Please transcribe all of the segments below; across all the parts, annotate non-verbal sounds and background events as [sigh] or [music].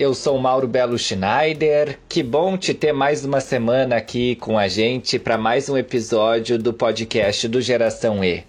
eu sou Mauro Belo Schneider. Que bom te ter mais uma semana aqui com a gente para mais um episódio do podcast do Geração E.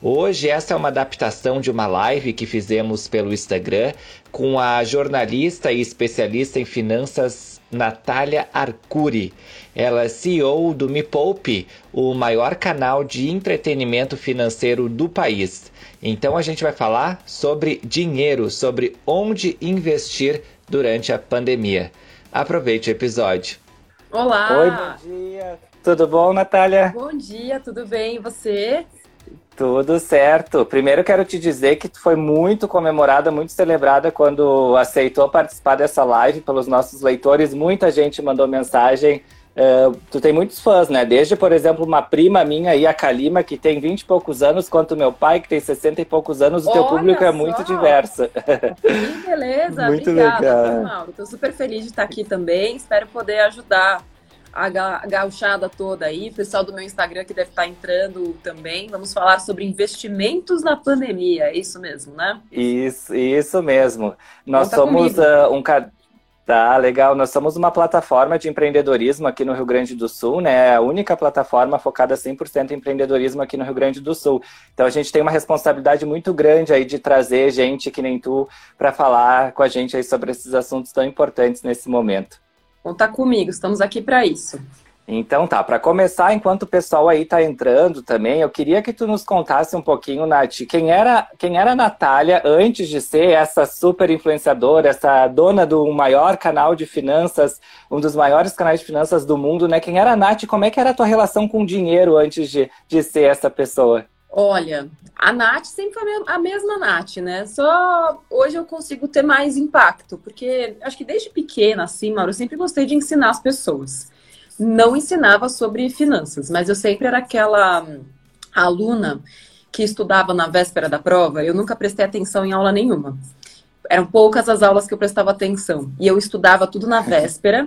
Hoje, essa é uma adaptação de uma live que fizemos pelo Instagram com a jornalista e especialista em finanças Natália Arcuri. Ela é CEO do Me Poupe, o maior canal de entretenimento financeiro do país. Então a gente vai falar sobre dinheiro, sobre onde investir durante a pandemia. Aproveite o episódio. Olá! Oi, bom dia! Tudo bom, Natália? Bom dia, tudo bem? E você? Tudo certo. Primeiro quero te dizer que foi muito comemorada, muito celebrada quando aceitou participar dessa live pelos nossos leitores. Muita gente mandou mensagem Uh, tu tem muitos fãs, né? Desde, por exemplo, uma prima minha aí, a Kalima, que tem 20 e poucos anos, quanto meu pai, que tem 60 e poucos anos, o teu público é só. muito diverso. Que beleza, muito obrigada, legal. Mauro. Estou super feliz de estar aqui também. Espero poder ajudar a gauchada toda aí, o pessoal do meu Instagram que deve estar entrando também. Vamos falar sobre investimentos na pandemia, é isso mesmo, né? Isso, isso mesmo. Nós Conta somos uh, um Tá, legal. Nós somos uma plataforma de empreendedorismo aqui no Rio Grande do Sul, né? É a única plataforma focada 100% em empreendedorismo aqui no Rio Grande do Sul. Então a gente tem uma responsabilidade muito grande aí de trazer gente que nem tu para falar com a gente aí sobre esses assuntos tão importantes nesse momento. Conta comigo, estamos aqui para isso. Então tá, para começar, enquanto o pessoal aí tá entrando também, eu queria que tu nos contasse um pouquinho, Nath, quem era, quem era a Natália antes de ser essa super influenciadora, essa dona do maior canal de finanças, um dos maiores canais de finanças do mundo, né? Quem era a Nath? Como é que era a tua relação com o dinheiro antes de, de ser essa pessoa? Olha, a Nath sempre foi a mesma Nath, né? Só hoje eu consigo ter mais impacto, porque acho que desde pequena, assim, Mauro, eu sempre gostei de ensinar as pessoas não ensinava sobre finanças, mas eu sempre era aquela aluna que estudava na véspera da prova. Eu nunca prestei atenção em aula nenhuma. Eram poucas as aulas que eu prestava atenção. E eu estudava tudo na véspera.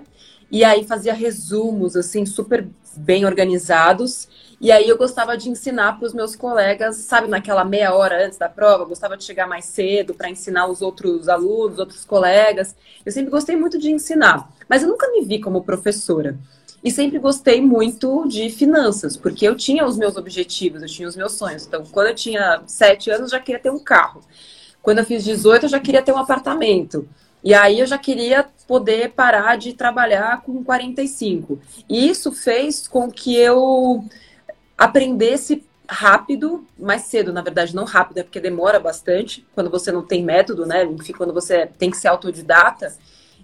E aí fazia resumos, assim, super bem organizados. E aí eu gostava de ensinar para os meus colegas, sabe, naquela meia hora antes da prova, gostava de chegar mais cedo para ensinar os outros alunos, outros colegas. Eu sempre gostei muito de ensinar, mas eu nunca me vi como professora. E sempre gostei muito de finanças, porque eu tinha os meus objetivos, eu tinha os meus sonhos. Então, quando eu tinha sete anos, eu já queria ter um carro. Quando eu fiz 18, eu já queria ter um apartamento. E aí eu já queria poder parar de trabalhar com 45. E isso fez com que eu aprendesse rápido, mais cedo, na verdade, não rápido, é porque demora bastante, quando você não tem método, né? Enfim, quando você tem que ser autodidata.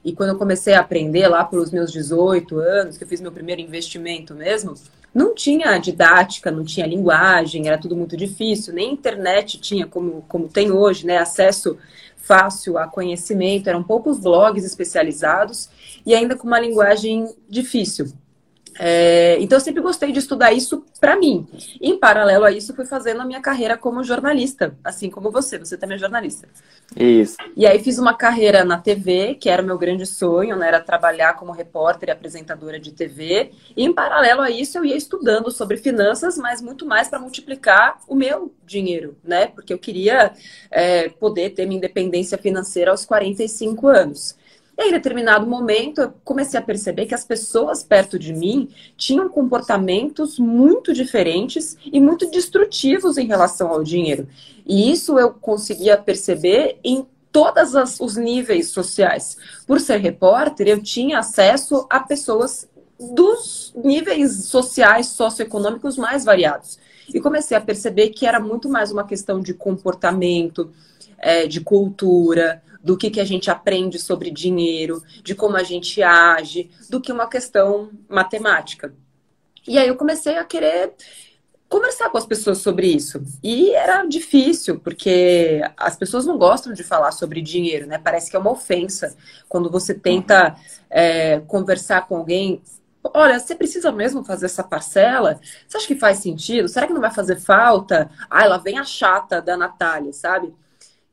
E quando eu comecei a aprender lá pelos meus 18 anos, que eu fiz meu primeiro investimento mesmo, não tinha didática, não tinha linguagem, era tudo muito difícil, nem internet tinha como, como tem hoje, né? Acesso fácil a conhecimento, eram poucos blogs especializados e ainda com uma linguagem difícil. É, então, eu sempre gostei de estudar isso para mim. Em paralelo a isso, fui fazendo a minha carreira como jornalista, assim como você. Você também é jornalista. Isso. E aí, fiz uma carreira na TV, que era o meu grande sonho, né? Era trabalhar como repórter e apresentadora de TV. E, em paralelo a isso, eu ia estudando sobre finanças, mas muito mais para multiplicar o meu dinheiro, né? Porque eu queria é, poder ter minha independência financeira aos 45 anos. E aí, em determinado momento, eu comecei a perceber que as pessoas perto de mim tinham comportamentos muito diferentes e muito destrutivos em relação ao dinheiro. E isso eu conseguia perceber em todos os níveis sociais. Por ser repórter, eu tinha acesso a pessoas dos níveis sociais, socioeconômicos mais variados. E comecei a perceber que era muito mais uma questão de comportamento, é, de cultura, do que, que a gente aprende sobre dinheiro, de como a gente age, do que uma questão matemática. E aí eu comecei a querer conversar com as pessoas sobre isso. E era difícil, porque as pessoas não gostam de falar sobre dinheiro, né? Parece que é uma ofensa quando você tenta é, conversar com alguém. Olha, você precisa mesmo fazer essa parcela? Você acha que faz sentido? Será que não vai fazer falta? Ah, ela vem a chata da Natália, sabe?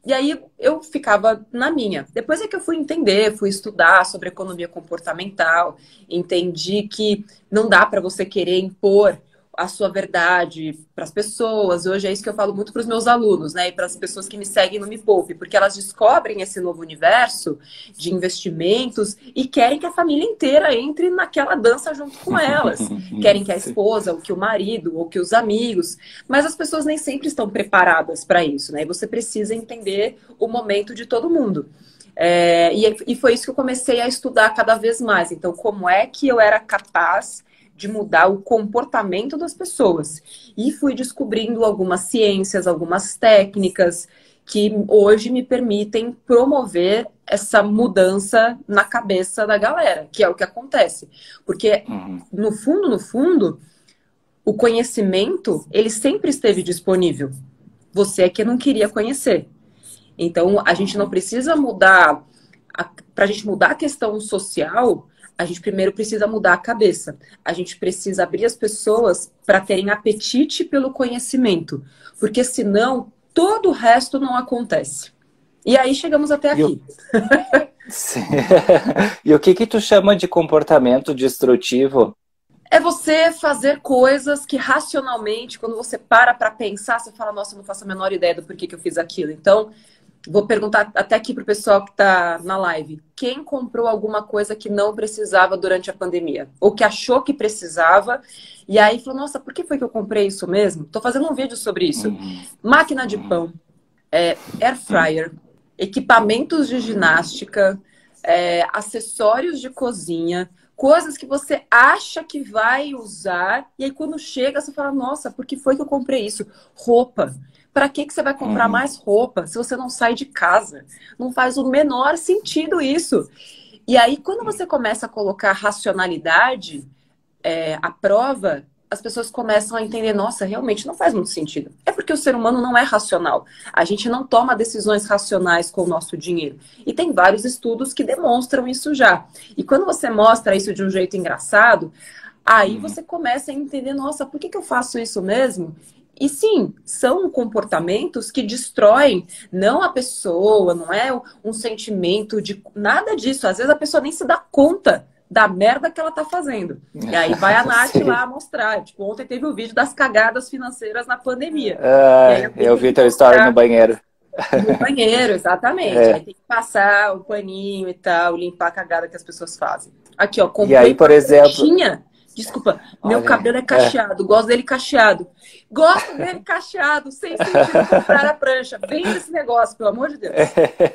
E aí eu ficava na minha. Depois é que eu fui entender, fui estudar sobre economia comportamental, entendi que não dá para você querer impor a sua verdade para as pessoas. Hoje é isso que eu falo muito para os meus alunos, né? E para as pessoas que me seguem no Me Poupe, porque elas descobrem esse novo universo de investimentos e querem que a família inteira entre naquela dança junto com elas. [laughs] querem que a esposa, ou que o marido, ou que os amigos. Mas as pessoas nem sempre estão preparadas para isso, né? E você precisa entender o momento de todo mundo. É, e, e foi isso que eu comecei a estudar cada vez mais. Então, como é que eu era capaz de mudar o comportamento das pessoas. E fui descobrindo algumas ciências, algumas técnicas que hoje me permitem promover essa mudança na cabeça da galera, que é o que acontece. Porque, uhum. no fundo, no fundo, o conhecimento, ele sempre esteve disponível. Você é que não queria conhecer. Então, a gente não precisa mudar. Para a gente mudar a questão social, a gente primeiro precisa mudar a cabeça. A gente precisa abrir as pessoas para terem apetite pelo conhecimento, porque senão todo o resto não acontece. E aí chegamos até aqui. [laughs] E o que que tu chama de comportamento destrutivo? É você fazer coisas que racionalmente, quando você para para pensar, você fala, nossa, eu não faço a menor ideia do porquê que eu fiz aquilo. Então, Vou perguntar até aqui para o pessoal que está na live. Quem comprou alguma coisa que não precisava durante a pandemia? Ou que achou que precisava e aí falou, nossa, por que foi que eu comprei isso mesmo? Estou fazendo um vídeo sobre isso. Uhum. Máquina de pão, é, air fryer, equipamentos de ginástica, é, acessórios de cozinha, coisas que você acha que vai usar e aí quando chega você fala, nossa, por que foi que eu comprei isso? Roupa. Para que, que você vai comprar uhum. mais roupa se você não sai de casa? Não faz o menor sentido isso. E aí, quando você começa a colocar racionalidade é, à prova, as pessoas começam a entender: nossa, realmente não faz muito sentido. É porque o ser humano não é racional. A gente não toma decisões racionais com o nosso dinheiro. E tem vários estudos que demonstram isso já. E quando você mostra isso de um jeito engraçado, aí uhum. você começa a entender: nossa, por que, que eu faço isso mesmo? E sim, são comportamentos que destroem não a pessoa, não é um sentimento de nada disso. Às vezes a pessoa nem se dá conta da merda que ela tá fazendo. E aí vai a Nath [laughs] lá mostrar. Tipo, ontem teve o vídeo das cagadas financeiras na pandemia. Ah, eu vi teu story no banheiro. No banheiro, exatamente. [laughs] É. Aí tem que passar o paninho e tal, limpar a cagada que as pessoas fazem. Aqui, ó, comprei e aí, por exemplo, Desculpa, Olha, meu cabelo é, cacheado, é. gosto dele cacheado. Gosto dele cacheado, sem sentido comprar a prancha. Vende esse negócio, pelo amor de Deus.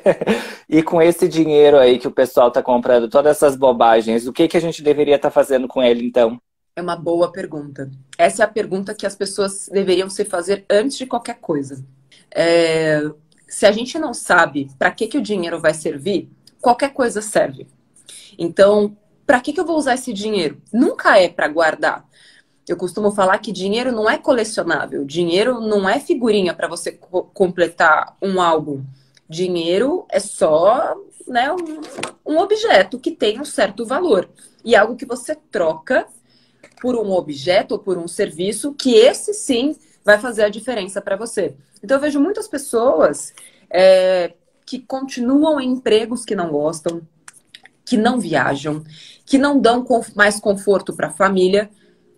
[laughs] e com esse dinheiro aí que o pessoal está comprando, todas essas bobagens, o que, que a gente deveria estar tá fazendo com ele então? É uma boa pergunta. Essa é a pergunta que as pessoas deveriam se fazer antes de qualquer coisa. É... Se a gente não sabe para que, que o dinheiro vai servir, qualquer coisa serve. Então, para que, que eu vou usar esse dinheiro? Nunca é para guardar. Eu costumo falar que dinheiro não é colecionável, dinheiro não é figurinha para você co completar um álbum. Dinheiro é só né, um, um objeto que tem um certo valor e algo que você troca por um objeto ou por um serviço que esse sim vai fazer a diferença para você. Então eu vejo muitas pessoas é, que continuam em empregos que não gostam, que não viajam, que não dão mais conforto para a família,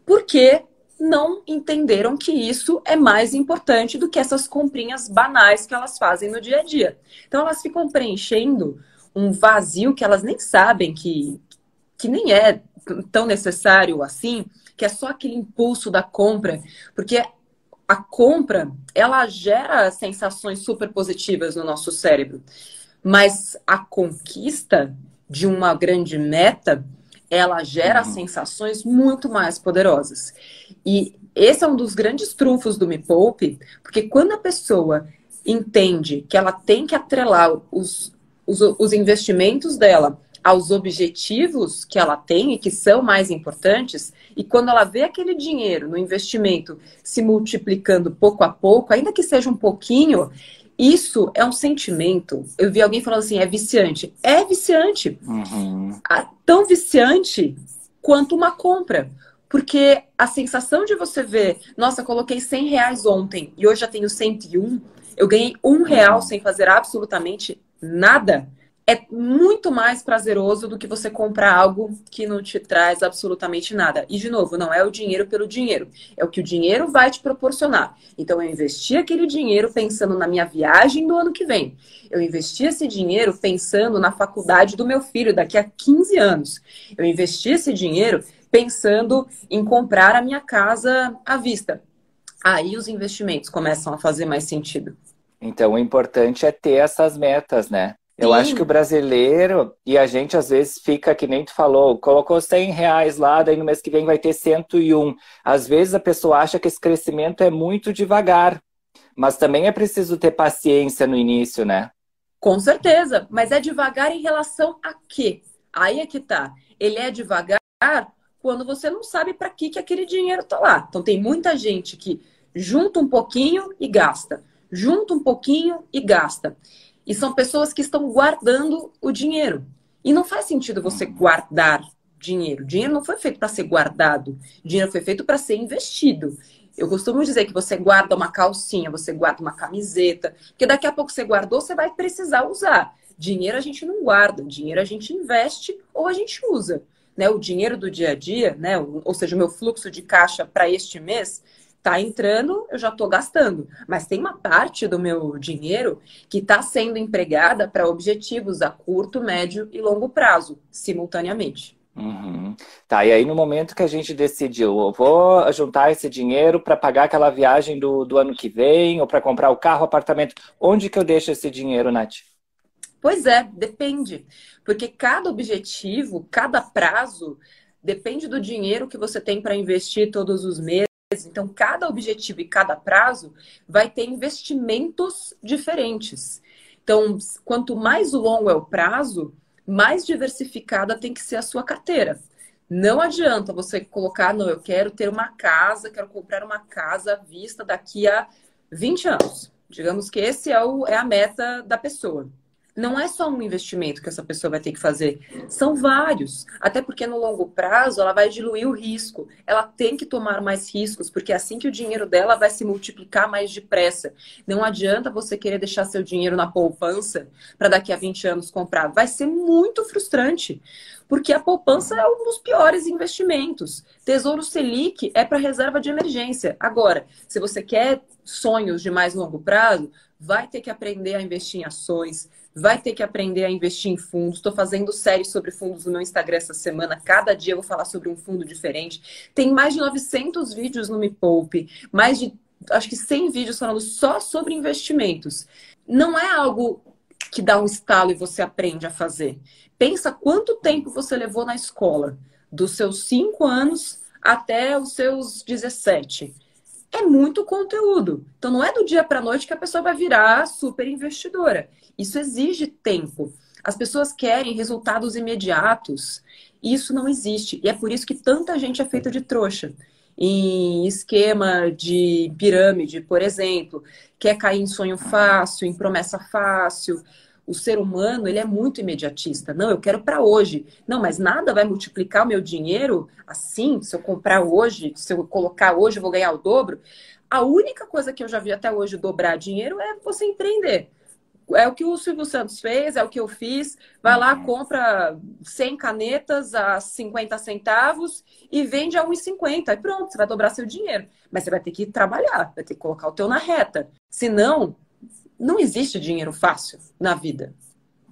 porque não entenderam que isso é mais importante do que essas comprinhas banais que elas fazem no dia a dia. Então elas ficam preenchendo um vazio que elas nem sabem que, que nem é tão necessário assim, que é só aquele impulso da compra, porque a compra ela gera sensações super positivas no nosso cérebro, mas a conquista de uma grande meta, ela gera uhum. sensações muito mais poderosas. E esse é um dos grandes trunfos do Me Poupe, porque quando a pessoa entende que ela tem que atrelar os, os, os investimentos dela aos objetivos que ela tem e que são mais importantes, e quando ela vê aquele dinheiro no investimento se multiplicando pouco a pouco, ainda que seja um pouquinho, isso é um sentimento. Eu vi alguém falando assim, é viciante. É viciante. Uhum. Tão viciante quanto uma compra. Porque a sensação de você ver, nossa, coloquei 100 reais ontem e hoje já tenho 101, eu ganhei um real sem fazer absolutamente nada. É muito mais prazeroso do que você comprar algo que não te traz absolutamente nada. E, de novo, não é o dinheiro pelo dinheiro, é o que o dinheiro vai te proporcionar. Então, eu investi aquele dinheiro pensando na minha viagem do ano que vem. Eu investi esse dinheiro pensando na faculdade do meu filho daqui a 15 anos. Eu investi esse dinheiro pensando em comprar a minha casa à vista. Aí os investimentos começam a fazer mais sentido. Então, o importante é ter essas metas, né? Eu acho que o brasileiro, e a gente às vezes fica, que nem tu falou, colocou 100 reais lá, daí no mês que vem vai ter 101. Às vezes a pessoa acha que esse crescimento é muito devagar, mas também é preciso ter paciência no início, né? Com certeza, mas é devagar em relação a quê? Aí é que tá. Ele é devagar quando você não sabe para que, que aquele dinheiro tá lá. Então tem muita gente que junta um pouquinho e gasta, junta um pouquinho e gasta. E são pessoas que estão guardando o dinheiro. E não faz sentido você guardar dinheiro. Dinheiro não foi feito para ser guardado. Dinheiro foi feito para ser investido. Eu costumo dizer que você guarda uma calcinha, você guarda uma camiseta, porque daqui a pouco você guardou, você vai precisar usar. Dinheiro a gente não guarda, dinheiro a gente investe ou a gente usa. Né? O dinheiro do dia a dia, né? ou seja, o meu fluxo de caixa para este mês, Tá entrando, eu já estou gastando. Mas tem uma parte do meu dinheiro que está sendo empregada para objetivos a curto, médio e longo prazo, simultaneamente. Uhum. Tá, e aí no momento que a gente decidiu, eu vou juntar esse dinheiro para pagar aquela viagem do, do ano que vem, ou para comprar o carro, o apartamento, onde que eu deixo esse dinheiro, Nath? Pois é, depende. Porque cada objetivo, cada prazo, depende do dinheiro que você tem para investir todos os meses então, cada objetivo e cada prazo vai ter investimentos diferentes. Então, quanto mais longo é o prazo, mais diversificada tem que ser a sua carteira. Não adianta você colocar, não, eu quero ter uma casa, quero comprar uma casa à vista daqui a 20 anos. Digamos que esse é, o, é a meta da pessoa não é só um investimento que essa pessoa vai ter que fazer, são vários. Até porque no longo prazo ela vai diluir o risco. Ela tem que tomar mais riscos, porque é assim que o dinheiro dela vai se multiplicar mais depressa. Não adianta você querer deixar seu dinheiro na poupança para daqui a 20 anos comprar. Vai ser muito frustrante. Porque a poupança é um dos piores investimentos. Tesouro Selic é para reserva de emergência. Agora, se você quer sonhos de mais longo prazo, vai ter que aprender a investir em ações, vai ter que aprender a investir em fundos. Estou fazendo série sobre fundos no meu Instagram essa semana. Cada dia eu vou falar sobre um fundo diferente. Tem mais de 900 vídeos no Me Poupe, mais de acho que 100 vídeos falando só sobre investimentos. Não é algo que dá um estalo e você aprende a fazer. Pensa quanto tempo você levou na escola, dos seus 5 anos até os seus 17 é muito conteúdo. Então não é do dia para noite que a pessoa vai virar super investidora. Isso exige tempo. As pessoas querem resultados imediatos. Isso não existe. E é por isso que tanta gente é feita de trouxa. Em esquema de pirâmide, por exemplo, quer cair em sonho fácil, em promessa fácil. O ser humano, ele é muito imediatista. Não, eu quero para hoje. Não, mas nada vai multiplicar o meu dinheiro assim, se eu comprar hoje, se eu colocar hoje, eu vou ganhar o dobro. A única coisa que eu já vi até hoje dobrar dinheiro é você empreender. É o que o Silvio Santos fez, é o que eu fiz. Vai lá, uhum. compra 100 canetas a 50 centavos e vende a 1,50. E pronto, você vai dobrar seu dinheiro. Mas você vai ter que trabalhar, vai ter que colocar o teu na reta. Senão, não existe dinheiro fácil na vida.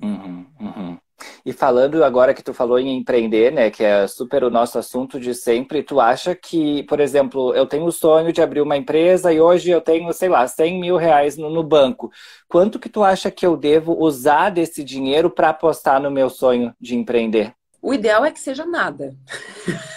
Uhum, uhum. E falando agora que tu falou em empreender, né, que é super o nosso assunto de sempre, tu acha que, por exemplo, eu tenho o sonho de abrir uma empresa e hoje eu tenho, sei lá, 100 mil reais no, no banco. Quanto que tu acha que eu devo usar desse dinheiro para apostar no meu sonho de empreender? O ideal é que seja nada.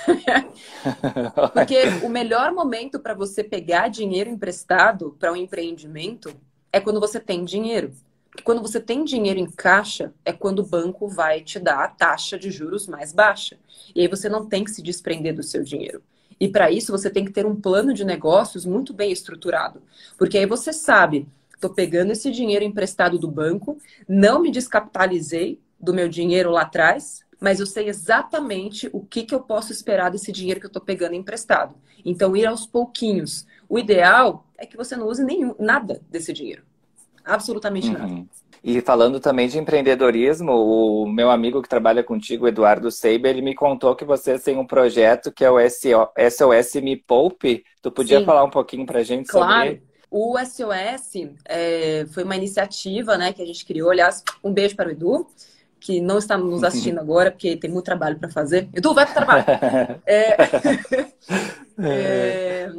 [laughs] Porque o melhor momento para você pegar dinheiro emprestado para um empreendimento é quando você tem dinheiro. Porque quando você tem dinheiro em caixa, é quando o banco vai te dar a taxa de juros mais baixa. E aí você não tem que se desprender do seu dinheiro. E para isso você tem que ter um plano de negócios muito bem estruturado. Porque aí você sabe, estou pegando esse dinheiro emprestado do banco, não me descapitalizei do meu dinheiro lá atrás, mas eu sei exatamente o que, que eu posso esperar desse dinheiro que eu estou pegando emprestado. Então, ir aos pouquinhos. O ideal é que você não use nenhum, nada desse dinheiro. Absolutamente uhum. nada. E falando também de empreendedorismo, o meu amigo que trabalha contigo, Eduardo Seiber, ele me contou que vocês têm um projeto que é o SOS Me Poupe. Tu podia Sim. falar um pouquinho para a gente claro. sobre ele? O SOS é, foi uma iniciativa né, que a gente criou. Aliás, um beijo para o Edu, que não está nos assistindo [laughs] agora, porque tem muito trabalho para fazer. Edu, vai para o trabalho! [laughs] [laughs] é, é,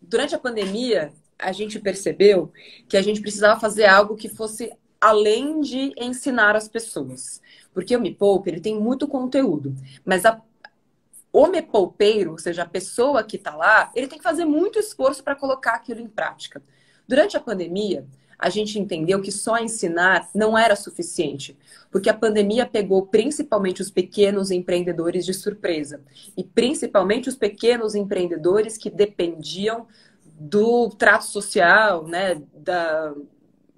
durante a pandemia, a gente percebeu que a gente precisava fazer algo que fosse além de ensinar as pessoas. Porque o Me Poupe, ele tem muito conteúdo, mas a, o Me Poupeiro, ou seja, a pessoa que está lá, ele tem que fazer muito esforço para colocar aquilo em prática. Durante a pandemia, a gente entendeu que só ensinar não era suficiente, porque a pandemia pegou principalmente os pequenos empreendedores de surpresa, e principalmente os pequenos empreendedores que dependiam do trato social, né, da,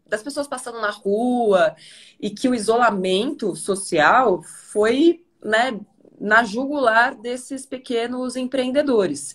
das pessoas passando na rua e que o isolamento social foi né, na jugular desses pequenos empreendedores.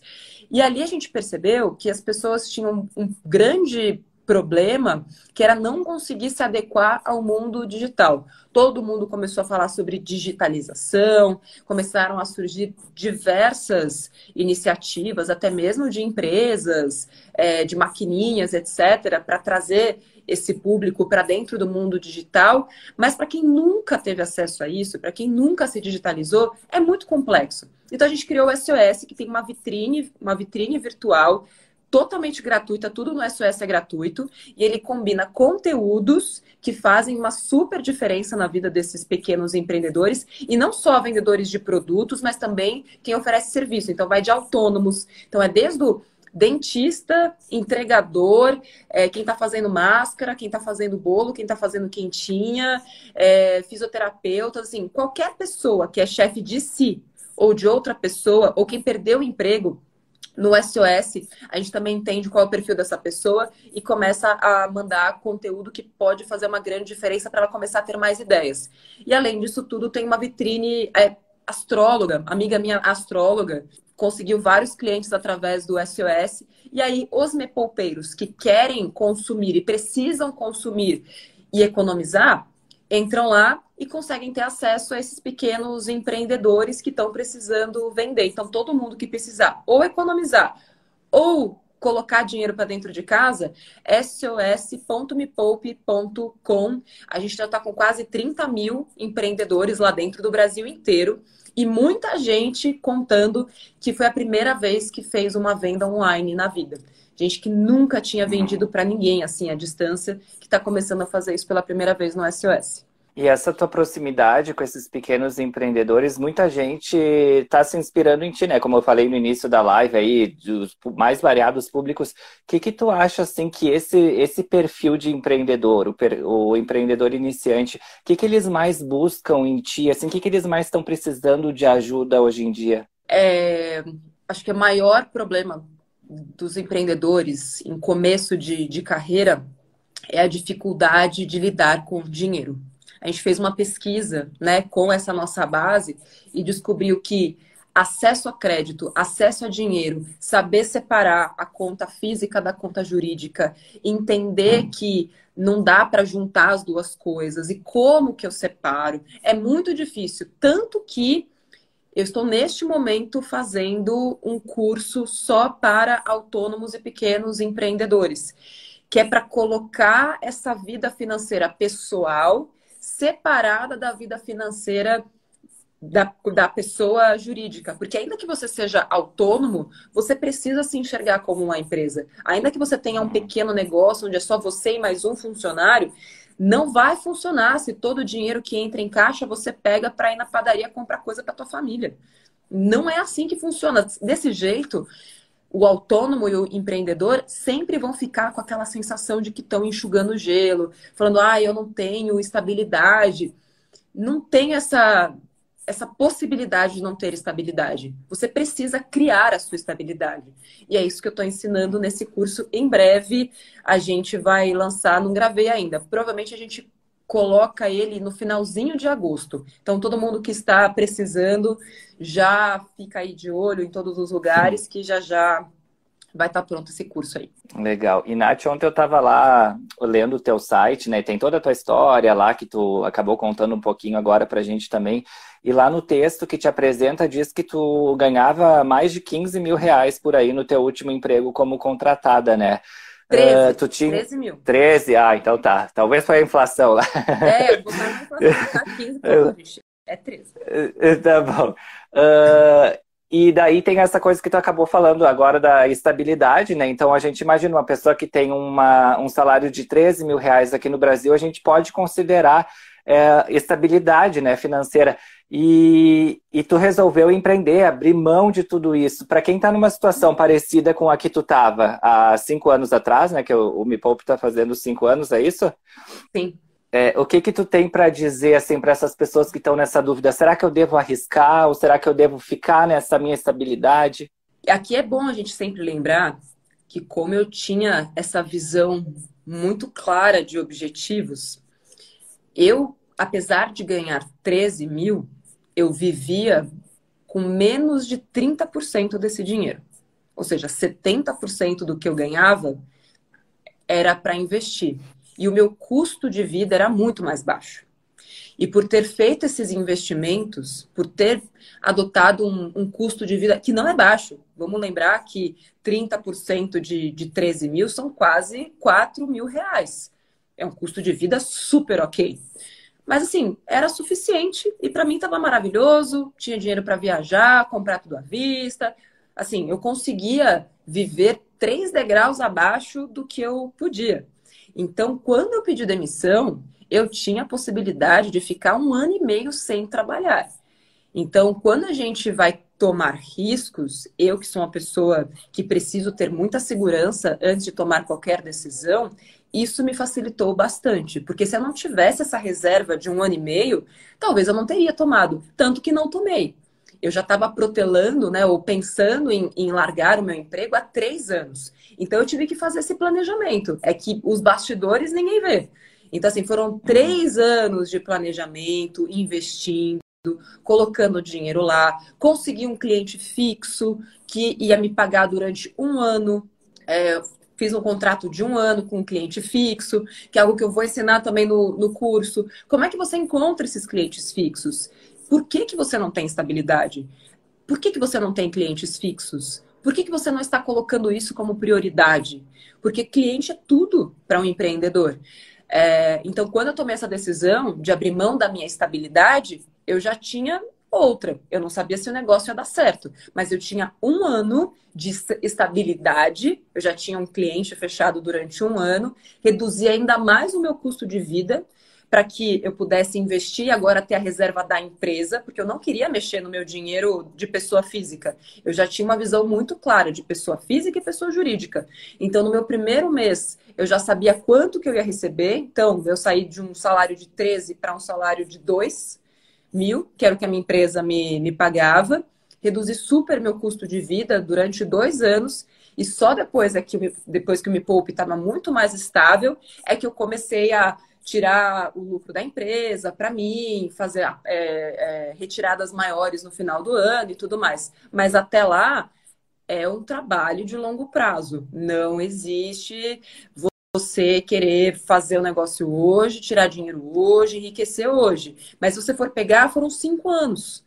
E ali a gente percebeu que as pessoas tinham um grande problema que era não conseguir se adequar ao mundo digital. Todo mundo começou a falar sobre digitalização, começaram a surgir diversas iniciativas, até mesmo de empresas, é, de maquininhas, etc., para trazer esse público para dentro do mundo digital, mas para quem nunca teve acesso a isso, para quem nunca se digitalizou, é muito complexo. Então a gente criou o SOS, que tem uma vitrine, uma vitrine virtual totalmente gratuita, tudo no SOS é gratuito, e ele combina conteúdos que fazem uma super diferença na vida desses pequenos empreendedores, e não só vendedores de produtos, mas também quem oferece serviço. Então vai de autônomos, então é desde o dentista, entregador, é, quem está fazendo máscara, quem está fazendo bolo, quem está fazendo quentinha, é, fisioterapeuta, assim, qualquer pessoa que é chefe de si ou de outra pessoa, ou quem perdeu o emprego, no SOS, a gente também entende qual é o perfil dessa pessoa e começa a mandar conteúdo que pode fazer uma grande diferença para ela começar a ter mais ideias. E além disso tudo, tem uma vitrine é, astróloga, amiga minha astróloga, conseguiu vários clientes através do SOS. E aí, os mepoupeiros que querem consumir e precisam consumir e economizar, entram lá e conseguem ter acesso a esses pequenos empreendedores que estão precisando vender. Então, todo mundo que precisar ou economizar ou colocar dinheiro para dentro de casa, sos.mepoupe.com. A gente já está com quase 30 mil empreendedores lá dentro do Brasil inteiro e muita gente contando que foi a primeira vez que fez uma venda online na vida. Gente que nunca tinha vendido para ninguém assim à distância, que está começando a fazer isso pela primeira vez no SOS. E essa tua proximidade com esses pequenos empreendedores, muita gente está se inspirando em ti, né? Como eu falei no início da live aí, dos mais variados públicos. O que, que tu acha, assim, que esse, esse perfil de empreendedor, o, per, o empreendedor iniciante, o que, que eles mais buscam em ti? Assim, o que, que eles mais estão precisando de ajuda hoje em dia? É, acho que o maior problema dos empreendedores em começo de, de carreira é a dificuldade de lidar com dinheiro a gente fez uma pesquisa né, com essa nossa base e descobriu que acesso a crédito, acesso a dinheiro, saber separar a conta física da conta jurídica, entender hum. que não dá para juntar as duas coisas e como que eu separo, é muito difícil. Tanto que eu estou neste momento fazendo um curso só para autônomos e pequenos empreendedores, que é para colocar essa vida financeira pessoal separada da vida financeira da, da pessoa jurídica. Porque ainda que você seja autônomo, você precisa se enxergar como uma empresa. Ainda que você tenha um pequeno negócio onde é só você e mais um funcionário, não vai funcionar se todo o dinheiro que entra em caixa você pega para ir na padaria comprar coisa para tua família. Não é assim que funciona. Desse jeito, o autônomo e o empreendedor sempre vão ficar com aquela sensação de que estão enxugando gelo, falando, ah, eu não tenho estabilidade. Não tem essa, essa possibilidade de não ter estabilidade. Você precisa criar a sua estabilidade. E é isso que eu estou ensinando nesse curso. Em breve a gente vai lançar, não gravei ainda. Provavelmente a gente coloca ele no finalzinho de agosto. Então, todo mundo que está precisando já fica aí de olho em todos os lugares, que já já vai estar tá pronto esse curso aí. Legal. E Nath, ontem eu estava lá lendo o teu site, né? Tem toda a tua história lá que tu acabou contando um pouquinho agora pra gente também. E lá no texto que te apresenta diz que tu ganhava mais de 15 mil reais por aí no teu último emprego como contratada, né? 13, uh, tu tinha... 13 mil. 13? Ah, então tá. Talvez foi a inflação lá. É, botar na inflação, tá [laughs] 15, pô, É 13. [laughs] Tá bom. Uh, e daí tem essa coisa que tu acabou falando agora da estabilidade, né? Então a gente imagina uma pessoa que tem uma, um salário de 13 mil reais aqui no Brasil, a gente pode considerar é, estabilidade né, financeira. E, e tu resolveu empreender, abrir mão de tudo isso. Para quem está numa situação parecida com a que tu estava há cinco anos atrás, né? Que o, o Me Poupe está fazendo cinco anos, é isso? Sim. É, o que que tu tem para dizer assim para essas pessoas que estão nessa dúvida? Será que eu devo arriscar ou será que eu devo ficar nessa minha estabilidade? Aqui é bom a gente sempre lembrar que como eu tinha essa visão muito clara de objetivos, eu, apesar de ganhar 13 mil, eu vivia com menos de 30% desse dinheiro. Ou seja, 70% do que eu ganhava era para investir e o meu custo de vida era muito mais baixo. E por ter feito esses investimentos, por ter adotado um, um custo de vida que não é baixo, vamos lembrar que 30% de, de 13 mil são quase 4 mil reais. É um custo de vida super ok. Mas assim, era suficiente e para mim estava maravilhoso, tinha dinheiro para viajar, comprar tudo à vista. Assim, eu conseguia viver três degraus abaixo do que eu podia. Então, quando eu pedi demissão, eu tinha a possibilidade de ficar um ano e meio sem trabalhar. Então, quando a gente vai tomar riscos, eu que sou uma pessoa que preciso ter muita segurança antes de tomar qualquer decisão, isso me facilitou bastante. Porque se eu não tivesse essa reserva de um ano e meio, talvez eu não teria tomado. Tanto que não tomei eu já estava protelando, né, ou pensando em, em, largar o meu emprego há três anos. Então eu tive que fazer esse planejamento. É que os bastidores ninguém vê. Então, assim, foram três anos de planejamento, investindo, colocando dinheiro lá, consegui um cliente fixo que ia me pagar durante um ano. É, fiz um contrato de um ano com um cliente fixo, que é algo que eu vou ensinar também no, no curso. Como é que você encontra esses clientes fixos? Por que, que você não tem estabilidade? Por que, que você não tem clientes fixos? Por que, que você não está colocando isso como prioridade? Porque cliente é tudo para um empreendedor. É, então, quando eu tomei essa decisão de abrir mão da minha estabilidade, eu já tinha outra. Eu não sabia se o negócio ia dar certo, mas eu tinha um ano de estabilidade, eu já tinha um cliente fechado durante um ano, reduzi ainda mais o meu custo de vida para que eu pudesse investir e agora ter a reserva da empresa, porque eu não queria mexer no meu dinheiro de pessoa física. Eu já tinha uma visão muito clara de pessoa física e pessoa jurídica. Então, no meu primeiro mês, eu já sabia quanto que eu ia receber. Então, eu saí de um salário de 13 para um salário de 2 mil, que era o que a minha empresa me, me pagava. Reduzi super meu custo de vida durante dois anos. E só depois é que, depois que o Me Poupe estava muito mais estável, é que eu comecei a tirar o lucro da empresa para mim, fazer é, é, retiradas maiores no final do ano e tudo mais. Mas até lá é um trabalho de longo prazo. Não existe você querer fazer o negócio hoje, tirar dinheiro hoje, enriquecer hoje. Mas se você for pegar, foram cinco anos.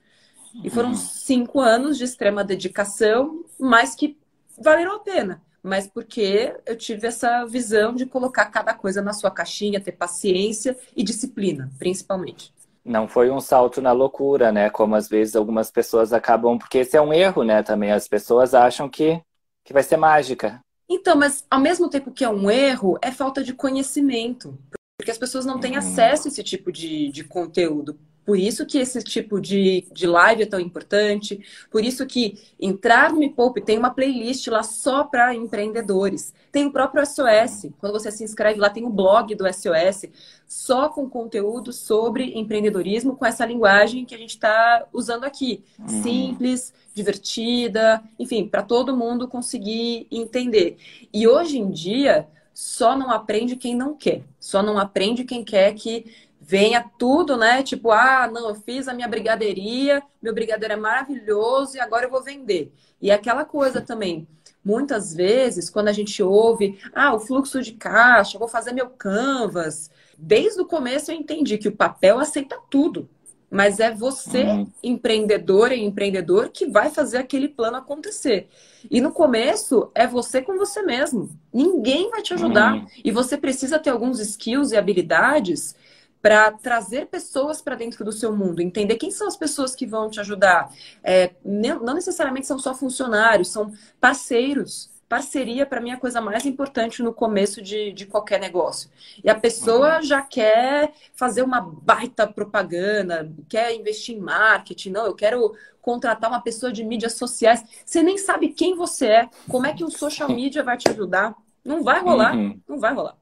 E foram uhum. cinco anos de extrema dedicação, mas que valeram a pena mas porque eu tive essa visão de colocar cada coisa na sua caixinha, ter paciência e disciplina, principalmente. Não foi um salto na loucura, né? Como às vezes algumas pessoas acabam, porque esse é um erro, né? Também as pessoas acham que, que vai ser mágica. Então, mas ao mesmo tempo que é um erro, é falta de conhecimento. Porque as pessoas não têm hum. acesso a esse tipo de, de conteúdo. Por isso que esse tipo de, de live é tão importante. Por isso que entrar no Me Poupe tem uma playlist lá só para empreendedores. Tem o próprio SOS. Quando você se inscreve lá, tem o blog do SOS, só com conteúdo sobre empreendedorismo, com essa linguagem que a gente está usando aqui. Uhum. Simples, divertida, enfim, para todo mundo conseguir entender. E hoje em dia, só não aprende quem não quer. Só não aprende quem quer que venha tudo, né? Tipo, ah, não, eu fiz a minha brigadeiria, meu brigadeiro é maravilhoso e agora eu vou vender. E é aquela coisa também, Muitas vezes, quando a gente ouve, ah, o fluxo de caixa, vou fazer meu canvas. Desde o começo eu entendi que o papel aceita tudo. Mas é você, uhum. empreendedor e empreendedor, que vai fazer aquele plano acontecer. E no começo é você com você mesmo. Ninguém vai te ajudar. Uhum. E você precisa ter alguns skills e habilidades para trazer pessoas para dentro do seu mundo, entender quem são as pessoas que vão te ajudar. É, não necessariamente são só funcionários, são parceiros. Parceria, para mim, é a coisa mais importante no começo de, de qualquer negócio. E a pessoa uhum. já quer fazer uma baita propaganda, quer investir em marketing. Não, eu quero contratar uma pessoa de mídias sociais. Você nem sabe quem você é, como é que o social media vai te ajudar. Não vai rolar, uhum. não vai rolar.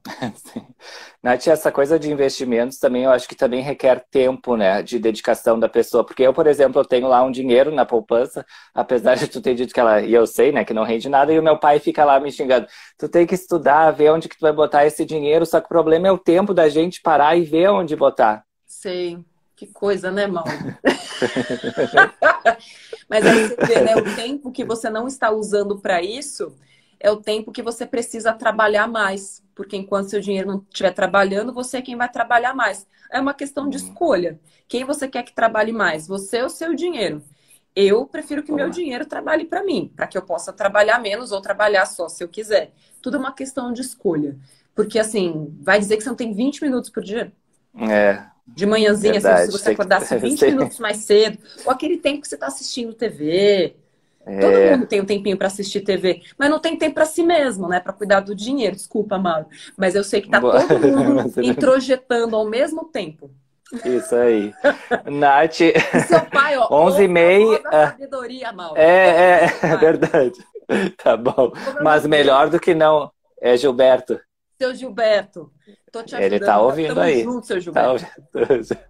[laughs] Nath, essa coisa de investimentos também, eu acho que também requer tempo, né, de dedicação da pessoa. Porque eu, por exemplo, eu tenho lá um dinheiro na poupança, apesar de tu ter dito que ela, e eu sei, né, que não rende nada, e o meu pai fica lá me xingando. Tu tem que estudar, ver onde que tu vai botar esse dinheiro, só que o problema é o tempo da gente parar e ver onde botar. Sei. Que coisa, né, Mauro? [laughs] Mas aí você vê, né, o tempo que você não está usando para isso é o tempo que você precisa trabalhar mais. Porque enquanto seu dinheiro não estiver trabalhando, você é quem vai trabalhar mais. É uma questão de uhum. escolha. Quem você quer que trabalhe mais? Você ou seu dinheiro? Eu prefiro que meu dinheiro trabalhe para mim, para que eu possa trabalhar menos ou trabalhar só se eu quiser. Tudo é uma questão de escolha. Porque, assim, vai dizer que você não tem 20 minutos por dia? É. De manhãzinha, assim, se você acordasse [laughs] 20 minutos mais cedo, ou aquele tempo que você está assistindo TV, Todo é... mundo tem um tempinho para assistir TV, mas não tem tempo para si mesmo, né? Para cuidar do dinheiro. Desculpa, Mauro. Mas eu sei que tá Boa. todo [laughs] mundo introjetando ao mesmo tempo. Isso aí. Nath. Seu pai, ó. [laughs] 11 e meia. sabedoria, Mauro. É, é, [laughs] é verdade. Tá bom. Mas melhor do que não. É Gilberto. Seu Gilberto. Tô te ajudando. Ele tá ouvindo Tamo aí. Junto, seu tá Gilberto. Tá ouvindo. [laughs]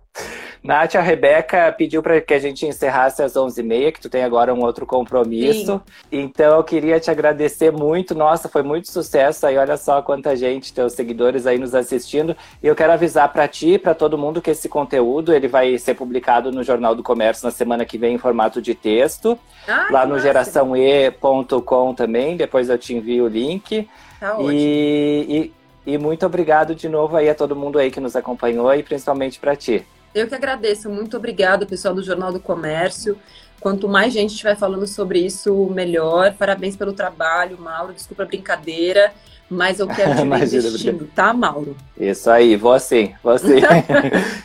Nath, a Rebeca pediu para que a gente encerrasse às 11h30, que tu tem agora um outro compromisso. Sim. Então eu queria te agradecer muito. Nossa, foi muito sucesso aí. Olha só quanta gente, teus seguidores aí nos assistindo. E eu quero avisar para ti e para todo mundo que esse conteúdo ele vai ser publicado no Jornal do Comércio na semana que vem em formato de texto. Ah, lá no geraçãoe.com também. Depois eu te envio o link. Tá e, e, e muito obrigado de novo aí a todo mundo aí que nos acompanhou e principalmente para ti. Eu que agradeço. Muito obrigada, pessoal do Jornal do Comércio. Quanto mais gente estiver falando sobre isso, melhor. Parabéns pelo trabalho, Mauro. Desculpa a brincadeira, mas eu quero [laughs] te investindo, tá, Mauro? Isso aí, vou assim, vou assim.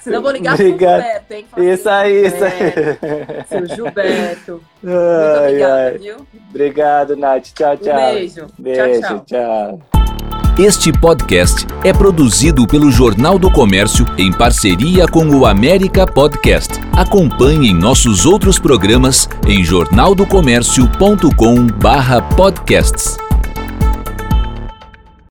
Senão eu vou ligar pro Gilberto, hein? Isso aí, isso aí. Seu Gilberto. [laughs] Muito obrigada, ai. viu? Obrigado, Nath. Tchau, tchau. Um beijo. Beijo, tchau. tchau. Este podcast é produzido pelo Jornal do Comércio em parceria com o América Podcast. Acompanhe nossos outros programas em jornaldocomércio.com/podcasts.